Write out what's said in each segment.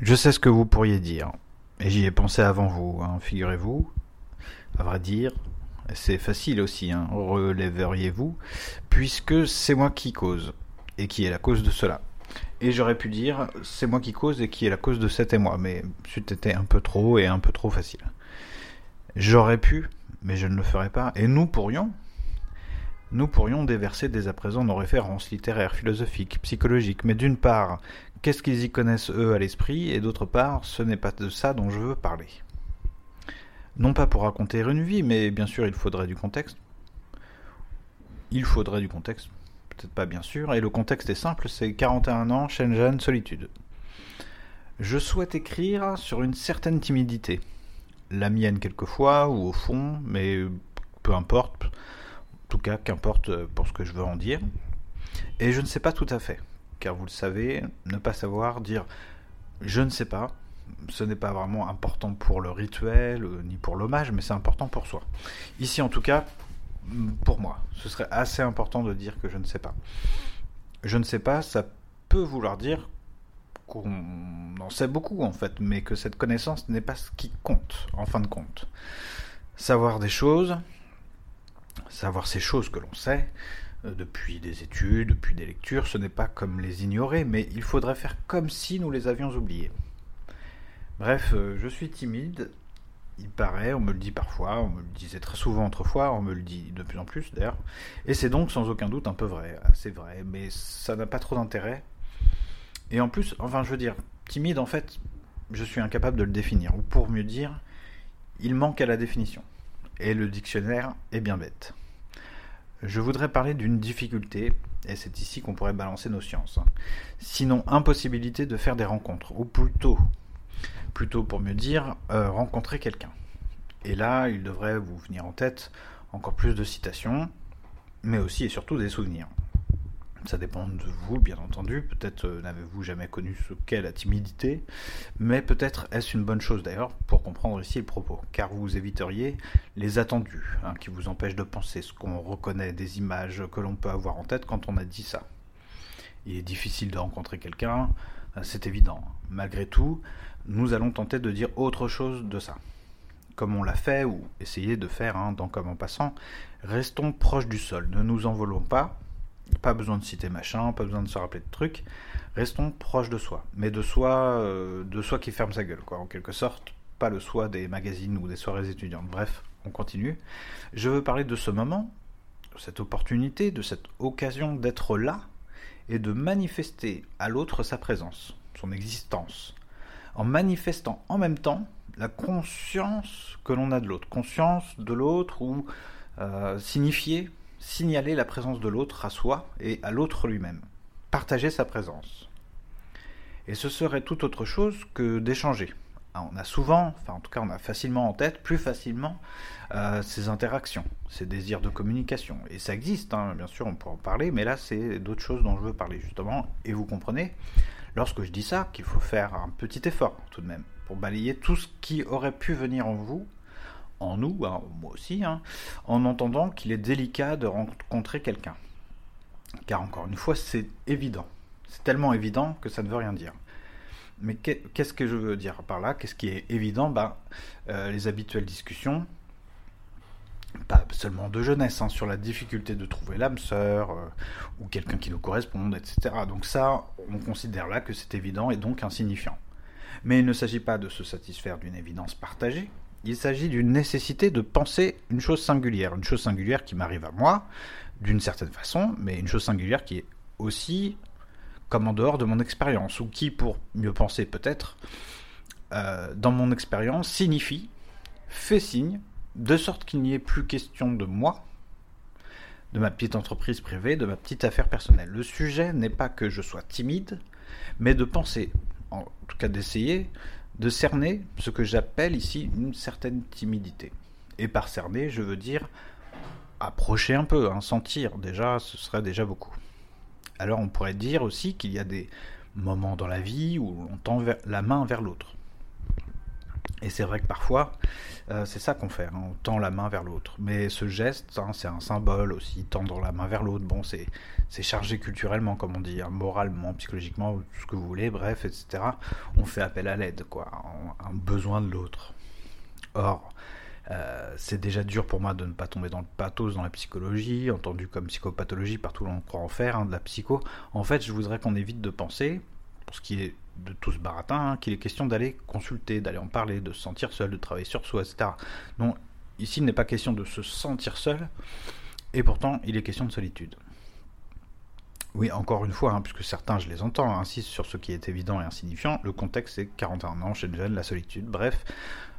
Je sais ce que vous pourriez dire, et j'y ai pensé avant vous, hein, figurez-vous. À vrai dire, c'est facile aussi, hein, relèveriez-vous, puisque c'est moi qui cause, et qui est la cause de cela. Et j'aurais pu dire, c'est moi qui cause et qui est la cause de cet émoi, mais c'était un peu trop et un peu trop facile. J'aurais pu, mais je ne le ferai pas, et nous pourrions, nous pourrions déverser dès à présent nos références littéraires, philosophiques, psychologiques, mais d'une part, qu'est-ce qu'ils y connaissent eux à l'esprit, et d'autre part, ce n'est pas de ça dont je veux parler. Non pas pour raconter une vie, mais bien sûr il faudrait du contexte. Il faudrait du contexte, peut-être pas bien sûr, et le contexte est simple, c'est 41 ans, Shenzhen, solitude. Je souhaite écrire sur une certaine timidité. La mienne quelquefois, ou au fond, mais peu importe, tout cas, qu'importe pour ce que je veux en dire. Et je ne sais pas tout à fait, car vous le savez, ne pas savoir dire je ne sais pas, ce n'est pas vraiment important pour le rituel euh, ni pour l'hommage, mais c'est important pour soi. Ici, en tout cas, pour moi, ce serait assez important de dire que je ne sais pas. Je ne sais pas, ça peut vouloir dire qu'on en sait beaucoup en fait, mais que cette connaissance n'est pas ce qui compte, en fin de compte. Savoir des choses, Savoir ces choses que l'on sait, euh, depuis des études, depuis des lectures, ce n'est pas comme les ignorer, mais il faudrait faire comme si nous les avions oubliés. Bref, euh, je suis timide, il paraît, on me le dit parfois, on me le disait très souvent autrefois, on me le dit de plus en plus d'ailleurs, et c'est donc sans aucun doute un peu vrai, c'est vrai, mais ça n'a pas trop d'intérêt. Et en plus, enfin je veux dire, timide en fait, je suis incapable de le définir, ou pour mieux dire, il manque à la définition et le dictionnaire est bien bête. Je voudrais parler d'une difficulté, et c'est ici qu'on pourrait balancer nos sciences. Sinon, impossibilité de faire des rencontres, ou plutôt, plutôt pour mieux dire, euh, rencontrer quelqu'un. Et là, il devrait vous venir en tête encore plus de citations, mais aussi et surtout des souvenirs. Ça dépend de vous, bien entendu. Peut-être euh, n'avez-vous jamais connu ce qu'est la timidité, mais peut-être est-ce une bonne chose d'ailleurs pour comprendre ici le propos, car vous éviteriez les attendus hein, qui vous empêchent de penser ce qu'on reconnaît des images que l'on peut avoir en tête quand on a dit ça. Il est difficile de rencontrer quelqu'un, euh, c'est évident. Malgré tout, nous allons tenter de dire autre chose de ça. Comme on l'a fait, ou essayer de faire hein, dans Comme en passant, restons proches du sol, ne nous envolons pas, pas besoin de citer machin, pas besoin de se rappeler de trucs. Restons proches de soi, mais de soi, euh, de soi qui ferme sa gueule, quoi, en quelque sorte. Pas le soi des magazines ou des soirées étudiantes. Bref, on continue. Je veux parler de ce moment, de cette opportunité, de cette occasion d'être là et de manifester à l'autre sa présence, son existence, en manifestant en même temps la conscience que l'on a de l'autre, conscience de l'autre ou euh, signifier signaler la présence de l'autre à soi et à l'autre lui-même. Partager sa présence. Et ce serait tout autre chose que d'échanger. Ah, on a souvent, enfin en tout cas on a facilement en tête, plus facilement, euh, ces interactions, ces désirs de communication. Et ça existe, hein, bien sûr, on peut en parler, mais là c'est d'autres choses dont je veux parler justement. Et vous comprenez, lorsque je dis ça, qu'il faut faire un petit effort tout de même pour balayer tout ce qui aurait pu venir en vous en nous, hein, moi aussi, hein, en entendant qu'il est délicat de rencontrer quelqu'un. Car encore une fois, c'est évident. C'est tellement évident que ça ne veut rien dire. Mais qu'est-ce que je veux dire par là? Qu'est-ce qui est évident? Ben, Les habituelles discussions, pas seulement de jeunesse, hein, sur la difficulté de trouver l'âme sœur, euh, ou quelqu'un qui nous corresponde, etc. Donc ça, on considère là que c'est évident et donc insignifiant. Mais il ne s'agit pas de se satisfaire d'une évidence partagée, il s'agit d'une nécessité de penser une chose singulière, une chose singulière qui m'arrive à moi, d'une certaine façon, mais une chose singulière qui est aussi comme en dehors de mon expérience, ou qui, pour mieux penser peut-être, euh, dans mon expérience, signifie, fait signe, de sorte qu'il n'y ait plus question de moi, de ma petite entreprise privée, de ma petite affaire personnelle. Le sujet n'est pas que je sois timide, mais de penser, en tout cas d'essayer, de cerner ce que j'appelle ici une certaine timidité. Et par cerner, je veux dire approcher un peu, hein, sentir, déjà, ce serait déjà beaucoup. Alors on pourrait dire aussi qu'il y a des moments dans la vie où on tend la main vers l'autre. Et c'est vrai que parfois, euh, c'est ça qu'on fait, hein, on tend la main vers l'autre. Mais ce geste, hein, c'est un symbole aussi, tendre la main vers l'autre. Bon, c'est, chargé culturellement, comme on dit, hein, moralement, psychologiquement, ce que vous voulez, bref, etc. On fait appel à l'aide, quoi, un besoin de l'autre. Or, euh, c'est déjà dur pour moi de ne pas tomber dans le pathos dans la psychologie, entendu comme psychopathologie, partout où on croit en faire, de la psycho. En fait, je voudrais qu'on évite de penser, pour ce qui est de tout ce baratin, hein, qu'il est question d'aller consulter, d'aller en parler, de se sentir seul, de travailler sur soi, etc. Non, ici il n'est pas question de se sentir seul, et pourtant il est question de solitude. Oui, encore une fois, hein, puisque certains, je les entends, insistent sur ce qui est évident et insignifiant, le contexte c'est 41 ans chez jeune, la solitude, bref.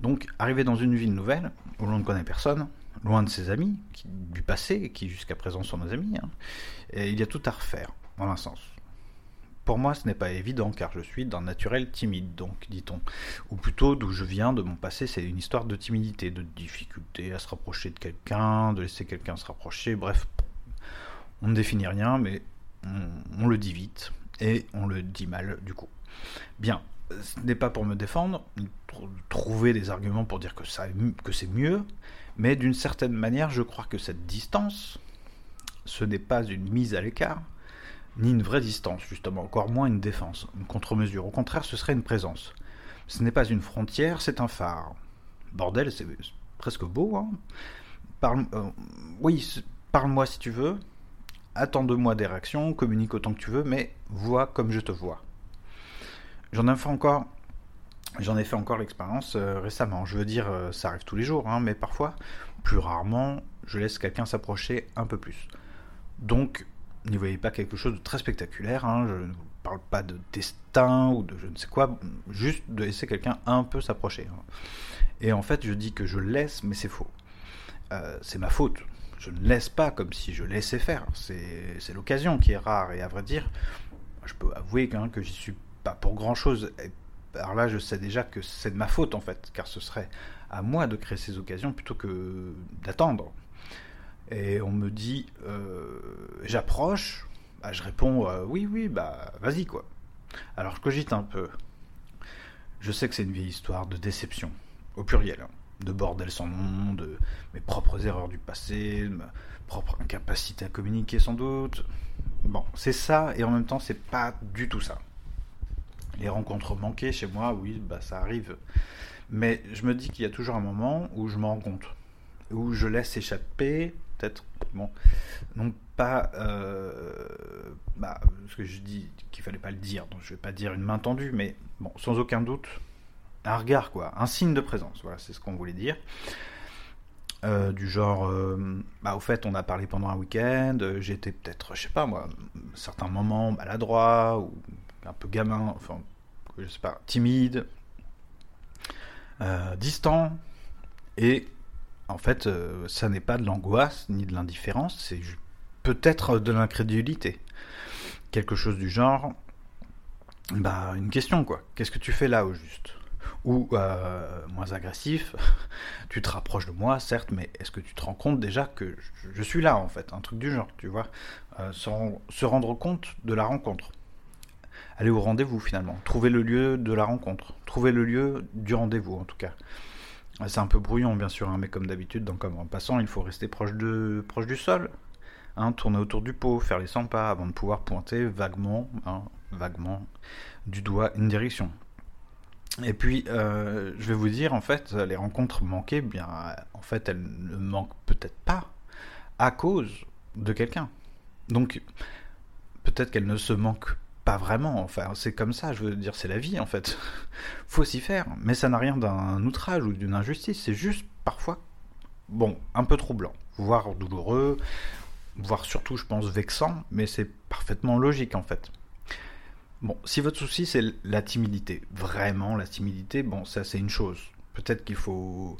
Donc, arriver dans une ville nouvelle, où l'on ne connaît personne, loin de ses amis, du passé, qui jusqu'à présent sont nos amis, hein, il y a tout à refaire, en un sens. Pour moi, ce n'est pas évident car je suis d'un naturel timide, donc, dit-on. Ou plutôt, d'où je viens, de mon passé, c'est une histoire de timidité, de difficulté à se rapprocher de quelqu'un, de laisser quelqu'un se rapprocher, bref. On ne définit rien, mais on, le dit vite, et on le dit mal, du coup. Bien, ce n'est pas pour me défendre, trouver des arguments pour dire que, c'est mieux, mais d'une certaine manière, je crois que cette distance, ce n'est pas une mise à l'écart, ni une vraie distance, justement, encore moins une défense, une contre-mesure. Au contraire, ce serait une présence. Ce n'est pas une frontière, c'est un phare. Bordel, c'est presque beau, hein parle, euh, Oui, parle-moi si tu veux, attends de moi des réactions, communique autant que tu veux, mais vois comme je te vois. J'en ai fait encore, j'en ai fait encore l'expérience euh, récemment. Je veux dire, euh, ça arrive tous les jours, hein, mais parfois, plus rarement, je laisse quelqu'un s'approcher un peu plus. Donc, n'y voyez pas quelque chose de très spectaculaire. Hein, je ne parle pas de destin ou de je ne sais quoi, juste de laisser quelqu'un un peu s'approcher. Hein. Et en fait, je dis que je laisse, mais c'est faux. Euh, c'est ma faute. Je ne laisse pas comme si je laissais faire. C'est l'occasion qui est rare. Et à vrai dire, je peux avouer hein, que j'y suis pas pour grand chose. alors là, je sais déjà que c'est de ma faute en fait, car ce serait à moi de créer ces occasions plutôt que d'attendre et on me dit euh, j'approche, bah, je réponds euh, oui, oui, bah vas-y quoi. Alors je cogite un peu. Je sais que c'est une vieille histoire de déception, au pluriel, hein. de bordel sans nom, de mes propres erreurs du passé, de ma propre incapacité à communiquer sans doute. Bon, c'est ça, et en même temps, c'est pas du tout ça. Les rencontres manquées chez moi, oui, bah ça arrive. Mais je me dis qu'il y a toujours un moment où je me rends compte, où je laisse échapper Bon, non pas euh, bah, ce que je dis qu'il fallait pas le dire, donc je vais pas dire une main tendue, mais bon, sans aucun doute, un regard quoi, un signe de présence. Voilà, c'est ce qu'on voulait dire. Euh, du genre, euh, bah, au fait, on a parlé pendant un week-end, j'étais peut-être, je sais pas moi, certains moments maladroit ou un peu gamin, enfin, je sais pas, timide, distant, et en fait, euh, ça n'est pas de l'angoisse ni de l'indifférence, c'est peut-être de l'incrédulité. Quelque chose du genre, bah, une question quoi. Qu'est-ce que tu fais là au juste? Ou, euh, moins agressif, tu te rapproches de moi, certes, mais est-ce que tu te rends compte déjà que je, suis là en fait? Un truc du genre, tu vois? Euh, Se rendre compte de la rencontre. Aller au rendez-vous finalement. Trouver le lieu de la rencontre. Trouver le lieu du rendez-vous en tout cas. C'est un peu brouillon, bien sûr, hein, mais comme d'habitude, donc en passant, il faut rester proche, de, proche du sol, hein, tourner autour du pot, faire les 100 pas avant de pouvoir pointer vaguement, hein, vaguement du doigt une direction. Et puis, euh, je vais vous dire, en fait, les rencontres manquées, bien, en fait, elles ne manquent peut-être pas à cause de quelqu'un. Donc, peut-être qu'elles ne se manquent pas vraiment, enfin, c'est comme ça, je veux dire, c'est la vie en fait. Faut s'y faire, mais ça n'a rien d'un outrage ou d'une injustice, c'est juste parfois, bon, un peu troublant, voire douloureux, voire surtout, je pense, vexant, mais c'est parfaitement logique en fait. Bon, si votre souci c'est la timidité, vraiment la timidité, bon, ça c'est une chose. Peut-être qu'il faut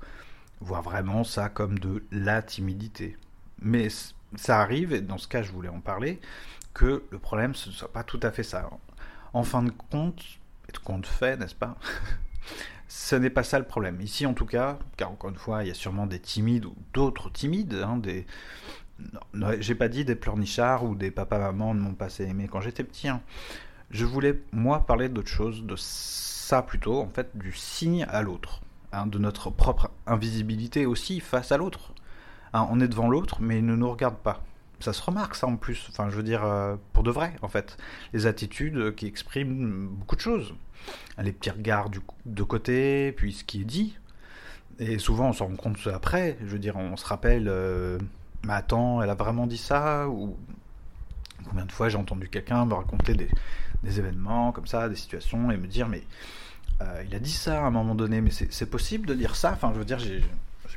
voir vraiment ça comme de la timidité. Mais ça arrive, et dans ce cas je voulais en parler, que le problème, ce ne soit pas tout à fait ça. En fin de compte, et de compte fait, n'est-ce pas Ce n'est pas ça le problème. Ici, en tout cas, car encore une fois, il y a sûrement des timides ou d'autres timides, hein, des... j'ai pas dit des pleurnichards ou des papas-mamans de mon passé aimé quand j'étais petit. Hein. Je voulais, moi, parler d'autre chose, de ça plutôt, en fait, du signe à l'autre. hein, de notre propre invisibilité aussi face à l'autre. Hein, on est devant l'autre, mais il ne nous regarde pas. Ça se remarque ça en plus, enfin je veux dire euh, pour de vrai en fait. Les attitudes qui expriment beaucoup de choses. Les petits regards de côté, puis ce qui est dit. Et souvent on s'en rend compte après, je veux dire on se rappelle, euh, mais attends, elle a vraiment dit ça Ou combien de fois j'ai entendu quelqu'un me raconter des, événements comme ça, des situations, et me dire mais euh, il a dit ça à un moment donné, mais c'est possible de dire ça? Enfin, je veux dire, j'ai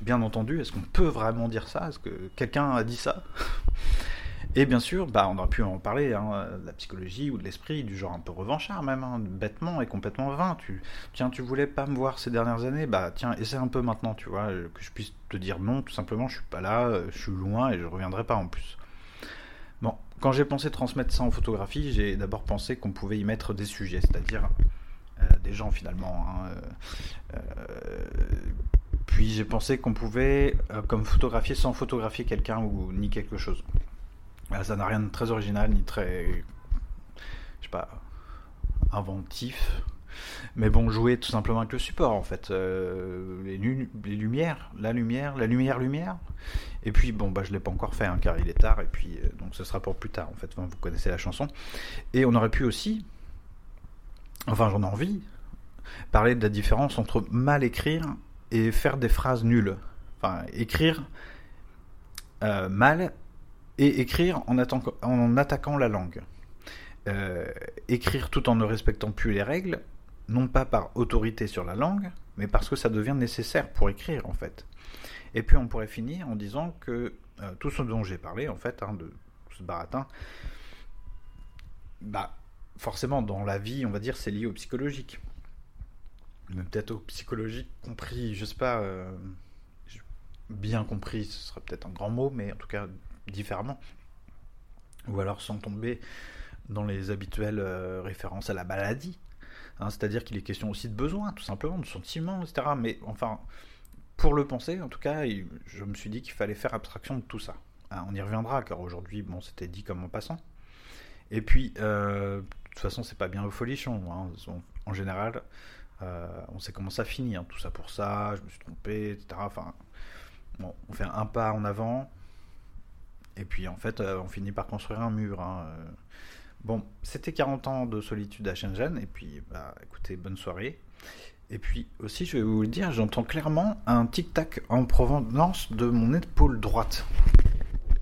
bien entendu, est-ce qu'on peut vraiment dire ça? Est-ce que quelqu'un a dit ça? Et bien sûr, bah, on aurait pu en parler, hein, de la psychologie ou de l'esprit, du genre un peu revanchard même, hein, bêtement et complètement vain. Tu, tiens, tu voulais pas me voir ces dernières années, bah tiens, essaie un peu maintenant, tu vois, que je puisse te dire non, tout simplement, je suis pas là, je suis loin et je reviendrai pas en plus. Bon, quand j'ai pensé transmettre ça en photographie, j'ai d'abord pensé qu'on pouvait y mettre des sujets, c'est-à-dire euh, des gens finalement. Hein, euh, euh, puis j'ai pensé qu'on pouvait, comme photographier sans photographier quelqu'un ou ni quelque chose. ça n'a rien de très original ni très, je sais pas, inventif. Mais bon, jouer tout simplement avec le support en fait. les, les, lumières, la lumière, la lumière, lumière. Et puis bon, bah je l'ai pas encore fait hein, car il est tard et puis donc ce sera pour plus tard en fait. vous connaissez la chanson. Et on aurait pu aussi enfin j'en ai envie, parler de la différence entre mal écrire et faire des phrases nulles. Enfin, écrire euh, mal et écrire en, en, attaquant la langue. Euh, écrire tout en ne respectant plus les règles, non pas par autorité sur la langue, mais parce que ça devient nécessaire pour écrire en fait. Et puis on pourrait finir en disant que euh, tout ce dont j'ai parlé en fait, hein, de ce baratin, bah forcément, dans la vie, on va dire, c'est lié au psychologique. Mais peut-être au psychologique compris, je sais pas, euh, bien compris, ce serait peut-être un grand mot, mais en tout cas différemment. Ou alors sans tomber dans les habituelles euh, références à la maladie. Hein, c'est-à-dire qu'il est question aussi de besoin, tout simplement, de sentiments, etc. Mais enfin, pour le penser, en tout cas, je me suis dit qu'il fallait faire abstraction de tout ça. Hein, on y reviendra, car aujourd'hui, bon, c'était dit comme en passant. Et puis, euh, toute façon, c'est pas bien au folichon. Hein. En général, euh, on sait comment ça finit. Hein. Tout ça pour ça, je me suis trompé, etc. Enfin, bon, on fait un pas en avant. Et puis, en fait, euh, on finit par construire un mur. Hein. Bon, c'était 40 ans de solitude à Shenzhen. Et puis, bah, écoutez, bonne soirée. Et puis aussi, je vais vous le dire, j'entends clairement un tic-tac en provenance de mon épaule droite.